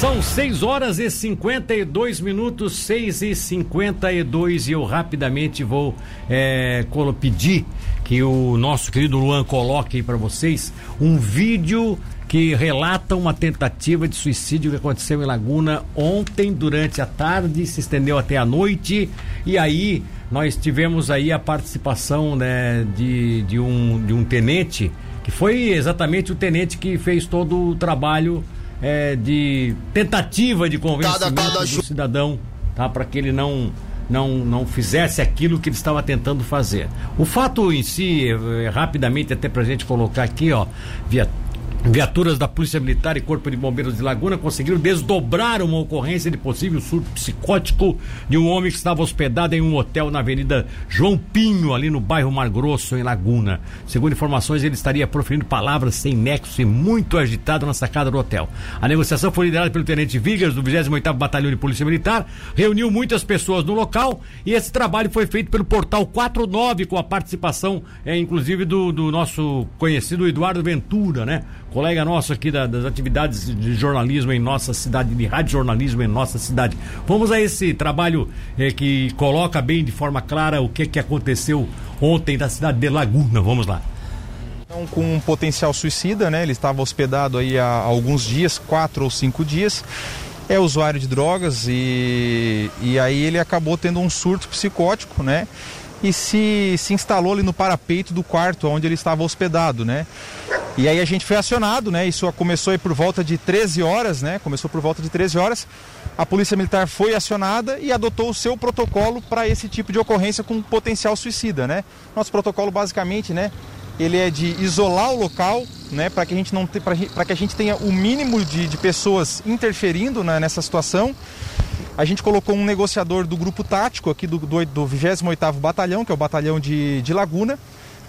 São 6 horas e 52 minutos, 6 e 52 e eu rapidamente vou é, pedir que o nosso querido Luan coloque para vocês um vídeo que relata uma tentativa de suicídio que aconteceu em Laguna ontem durante a tarde, se estendeu até a noite e aí nós tivemos aí a participação né, de, de, um, de um tenente que foi exatamente o tenente que fez todo o trabalho é, de tentativa de convencimento cada, cada do cidadão, tá? Para que ele não não, não fizesse aquilo que ele estava tentando fazer. O fato em si, é, rapidamente, até para a gente colocar aqui, ó, via Viaturas da Polícia Militar e Corpo de Bombeiros de Laguna conseguiram desdobrar uma ocorrência de possível surto psicótico de um homem que estava hospedado em um hotel na Avenida João Pinho, ali no bairro Mar Grosso, em Laguna. Segundo informações, ele estaria proferindo palavras sem nexo e muito agitado na sacada do hotel. A negociação foi liderada pelo Tenente Vigas, do 28º Batalhão de Polícia Militar, reuniu muitas pessoas no local e esse trabalho foi feito pelo Portal 49, com a participação, é, inclusive, do, do nosso conhecido Eduardo Ventura, né? Colega nosso aqui da, das atividades de jornalismo em nossa cidade, de rádio jornalismo em nossa cidade. Vamos a esse trabalho eh, que coloca bem de forma clara o que, que aconteceu ontem na cidade de Laguna. Vamos lá. Então, com um potencial suicida, né? Ele estava hospedado aí há alguns dias, quatro ou cinco dias. É usuário de drogas e, e aí ele acabou tendo um surto psicótico, né? E se, se instalou ali no parapeito do quarto onde ele estava hospedado, né? E aí a gente foi acionado, né? Isso começou aí por volta de 13 horas, né? Começou por volta de 13 horas. A Polícia Militar foi acionada e adotou o seu protocolo para esse tipo de ocorrência com potencial suicida, né? Nosso protocolo basicamente, né? Ele é de isolar o local, né? Para que a gente não para que a gente tenha o mínimo de, de pessoas interferindo né, nessa situação. A gente colocou um negociador do grupo tático aqui do, do, do 28º Batalhão, que é o batalhão de, de Laguna,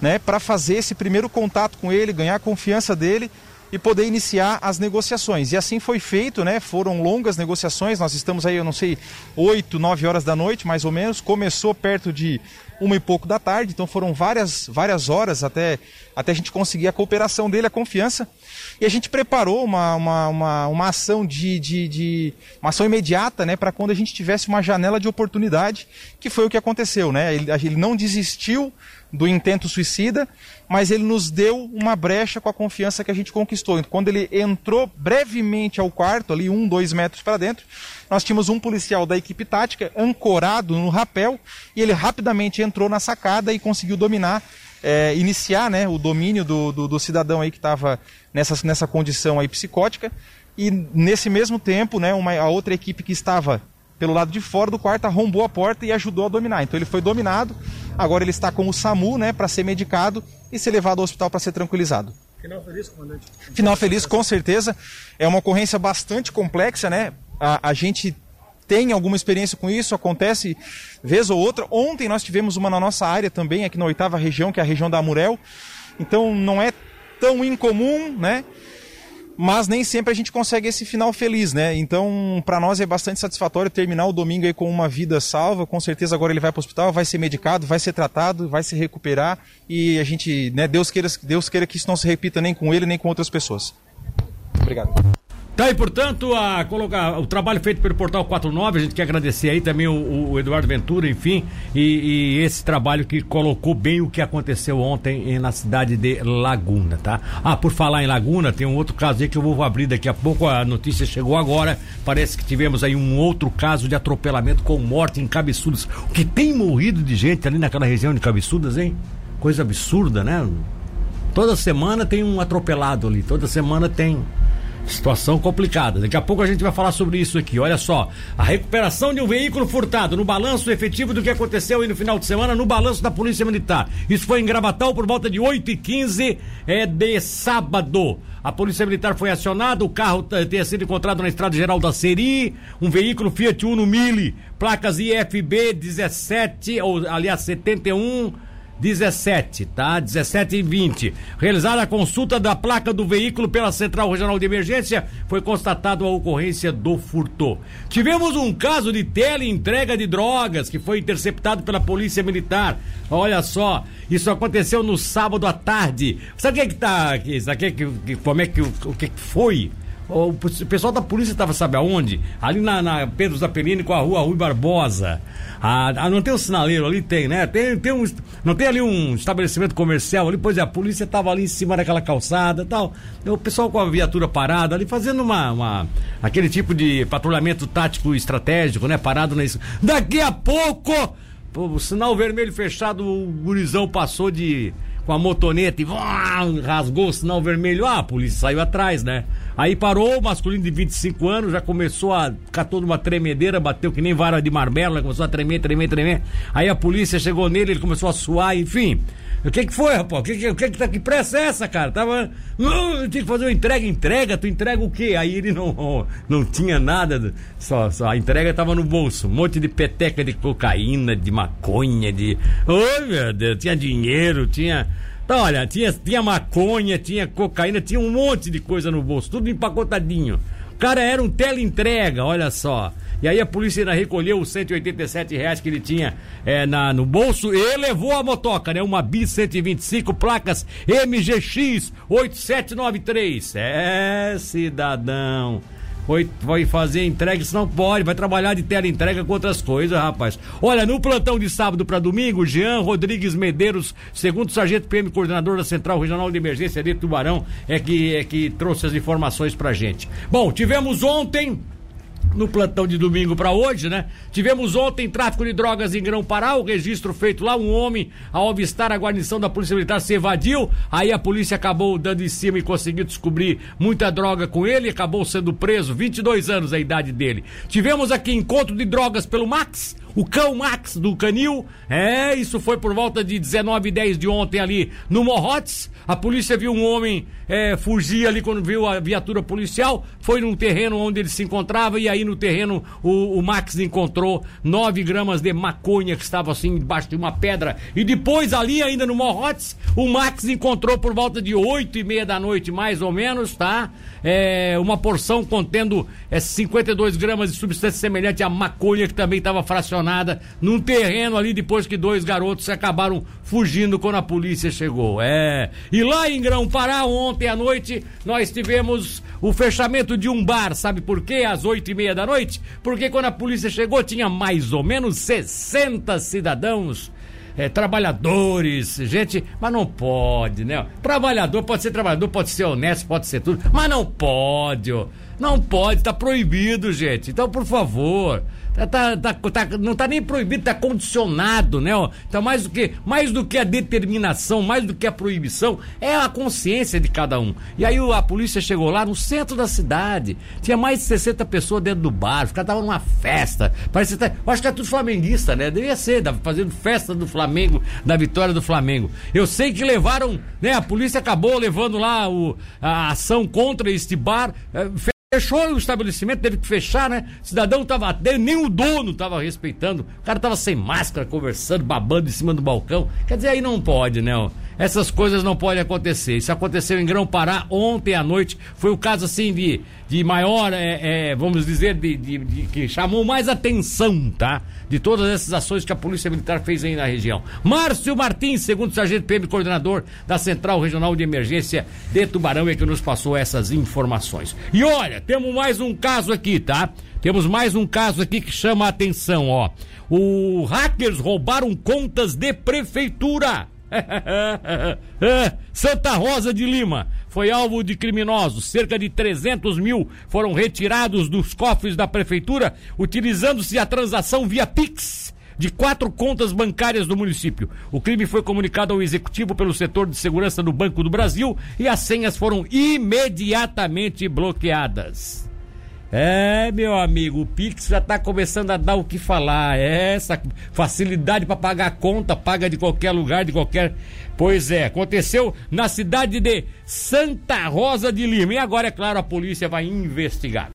né, para fazer esse primeiro contato com ele, ganhar a confiança dele e poder iniciar as negociações. E assim foi feito, né? Foram longas negociações. Nós estamos aí, eu não sei, 8, 9 horas da noite, mais ou menos. Começou perto de uma e pouco da tarde, então foram várias, várias horas até, até a gente conseguir a cooperação dele, a confiança. E a gente preparou uma, uma, uma, uma ação de, de, de, uma ação imediata, né, para quando a gente tivesse uma janela de oportunidade, que foi o que aconteceu, né? Ele, ele não desistiu do intento suicida, mas ele nos deu uma brecha com a confiança que a gente conquistou. Então, quando ele entrou brevemente ao quarto, ali um, dois metros para dentro, nós tínhamos um policial da equipe tática ancorado no rapel e ele rapidamente entrou na sacada e conseguiu dominar, é, iniciar né, o domínio do, do, do cidadão aí que estava nessa, nessa condição aí psicótica. E nesse mesmo tempo, né, uma, a outra equipe que estava pelo lado de fora do quarto arrombou a porta e ajudou a dominar. Então ele foi dominado, agora ele está com o SAMU né, para ser medicado e ser levado ao hospital para ser tranquilizado. Final feliz, comandante? Final feliz, com certeza. É uma ocorrência bastante complexa, né? A, a gente tem alguma experiência com isso, acontece vez ou outra. Ontem nós tivemos uma na nossa área também, aqui na oitava região, que é a região da Amurel. Então não é tão incomum, né? mas nem sempre a gente consegue esse final feliz, né? Então, para nós é bastante satisfatório terminar o domingo aí com uma vida salva. Com certeza agora ele vai para o hospital, vai ser medicado, vai ser tratado, vai se recuperar e a gente, né, Deus queira, Deus queira que isso não se repita nem com ele nem com outras pessoas. Obrigado. Tá aí, portanto, a, colocar, o trabalho feito pelo Portal 49, a gente quer agradecer aí também o, o Eduardo Ventura, enfim, e, e, esse trabalho que colocou bem o que aconteceu ontem na cidade de Laguna, tá? Ah, por falar em Laguna, tem um outro caso aí que eu vou abrir daqui a pouco, a notícia chegou agora, parece que tivemos aí um outro caso de atropelamento com morte em Cabeçudas. O que tem morrido de gente ali naquela região de Cabeçudas, hein? Coisa absurda, né? Toda semana tem um atropelado ali, toda semana tem Situação complicada. Daqui a pouco a gente vai falar sobre isso aqui. Olha só, a recuperação de um veículo furtado no balanço efetivo do que aconteceu aí no final de semana no balanço da Polícia Militar. Isso foi em Gravatal por volta de 8 e 15 é, de sábado. A Polícia Militar foi acionada, o carro tinha sido encontrado na Estrada Geral da Seri, um veículo Fiat Uno Mille, placas IFB 17, ou aliás 71 17, tá? 17 e 20. Realizada a consulta da placa do veículo pela Central Regional de Emergência, foi constatado a ocorrência do furto. Tivemos um caso de teleentrega de drogas que foi interceptado pela Polícia Militar. Olha só, isso aconteceu no sábado à tarde. Sabe o que é que tá aqui? Sabe que, que, como é que o que foi? O pessoal da polícia estava, sabe aonde? Ali na, na Pedro Zapelini com a rua Rui Barbosa. Ah, ah, não tem um sinaleiro ali? Tem, né? Tem, tem um, não tem ali um estabelecimento comercial ali? Pois é, a polícia estava ali em cima daquela calçada tal. O pessoal com a viatura parada ali, fazendo uma, uma aquele tipo de patrulhamento tático estratégico, né? Parado na. Daqui a pouco, o sinal vermelho fechado, o gurizão passou de com a motoneta e rasgou o sinal vermelho. Ah, a polícia saiu atrás, né? Aí parou, o masculino de 25 anos, já começou a ficar toda uma tremedeira, bateu que nem vara de marmelo, começou a tremer, tremer, tremer. Aí a polícia chegou nele, ele começou a suar, enfim. O que que foi, rapaz? O que que, o que, que, tá, que pressa é essa, cara? Tava. eu tinha que fazer uma entrega, entrega, tu entrega o quê? Aí ele não, não tinha nada, só, só a entrega tava no bolso. Um monte de peteca de cocaína, de maconha, de. Oi, meu Deus, tinha dinheiro, tinha então, olha, tinha, tinha maconha, tinha cocaína, tinha um monte de coisa no bolso, tudo empacotadinho. O cara era um teleentrega, olha só. E aí a polícia ainda recolheu os 187 reais que ele tinha é, na, no bolso e levou a motoca, né? Uma Bis 125, placas MGX 8793. É, cidadão. Foi, foi fazer entrega, isso não pode, vai trabalhar de tela entrega com outras coisas, rapaz. Olha, no plantão de sábado para domingo, Jean Rodrigues Medeiros, segundo sargento PM, coordenador da Central Regional de Emergência de Tubarão, é que, é que trouxe as informações pra gente. Bom, tivemos ontem no plantão de domingo para hoje, né? Tivemos ontem tráfico de drogas em Grão-Pará, o registro feito lá, um homem ao avistar a guarnição da Polícia Militar se evadiu, aí a polícia acabou dando em cima e conseguiu descobrir muita droga com ele, acabou sendo preso, 22 anos a idade dele. Tivemos aqui encontro de drogas pelo Max, o cão Max do Canil. É, isso foi por volta de 19 e 10 de ontem ali no Morrotes. A polícia viu um homem é, fugir ali quando viu a viatura policial, foi num terreno onde ele se encontrava e aí no terreno o, o Max encontrou 9 gramas de maconha que estava assim embaixo de uma pedra. E depois ali ainda no Morrotes, o Max encontrou por volta de 8 e meia da noite, mais ou menos, tá? É, uma porção contendo é, 52 gramas de substância semelhante à maconha que também estava fracionada num terreno ali depois que dois garotos acabaram fugindo quando a polícia chegou. É. E lá em Grão-Pará, ontem à noite, nós tivemos o fechamento de um bar. Sabe por quê? Às oito e meia da noite? Porque quando a polícia chegou, tinha mais ou menos 60 cidadãos é, trabalhadores, gente, mas não pode, né? Trabalhador pode ser trabalhador, pode ser honesto, pode ser tudo, mas não pode, ó. Não pode, tá proibido, gente. Então, por favor, Tá, tá, tá, não tá nem proibido, tá condicionado, né? Então, mais do, que, mais do que a determinação, mais do que a proibição, é a consciência de cada um. E aí a polícia chegou lá no centro da cidade, tinha mais de 60 pessoas dentro do bar, os caras estavam numa festa. Parece que tá, eu acho que é tudo flamenguista, né? Devia ser, fazendo festa do Flamengo, da vitória do Flamengo. Eu sei que levaram, né? A polícia acabou levando lá o, a ação contra este bar. É, Fechou o estabelecimento, teve que fechar, né? O cidadão tava, nem o dono tava respeitando. O cara tava sem máscara, conversando, babando em cima do balcão. Quer dizer, aí não pode, né? Essas coisas não podem acontecer. Isso aconteceu em Grão-Pará ontem à noite. Foi o caso, assim, de, de maior, é, é, vamos dizer, de, de, de, que chamou mais atenção, tá? De todas essas ações que a Polícia Militar fez aí na região. Márcio Martins, segundo sargento PM, coordenador da Central Regional de Emergência de Tubarão, é que nos passou essas informações. E olha, temos mais um caso aqui, tá? Temos mais um caso aqui que chama a atenção, ó. O hackers roubaram contas de prefeitura. Santa Rosa de Lima foi alvo de criminosos. Cerca de 300 mil foram retirados dos cofres da prefeitura, utilizando-se a transação via Pix de quatro contas bancárias do município. O crime foi comunicado ao executivo pelo setor de segurança do Banco do Brasil e as senhas foram imediatamente bloqueadas. É, meu amigo, o Pix já está começando a dar o que falar. É essa facilidade para pagar conta, paga de qualquer lugar, de qualquer. Pois é, aconteceu na cidade de Santa Rosa de Lima. E agora, é claro, a polícia vai investigar.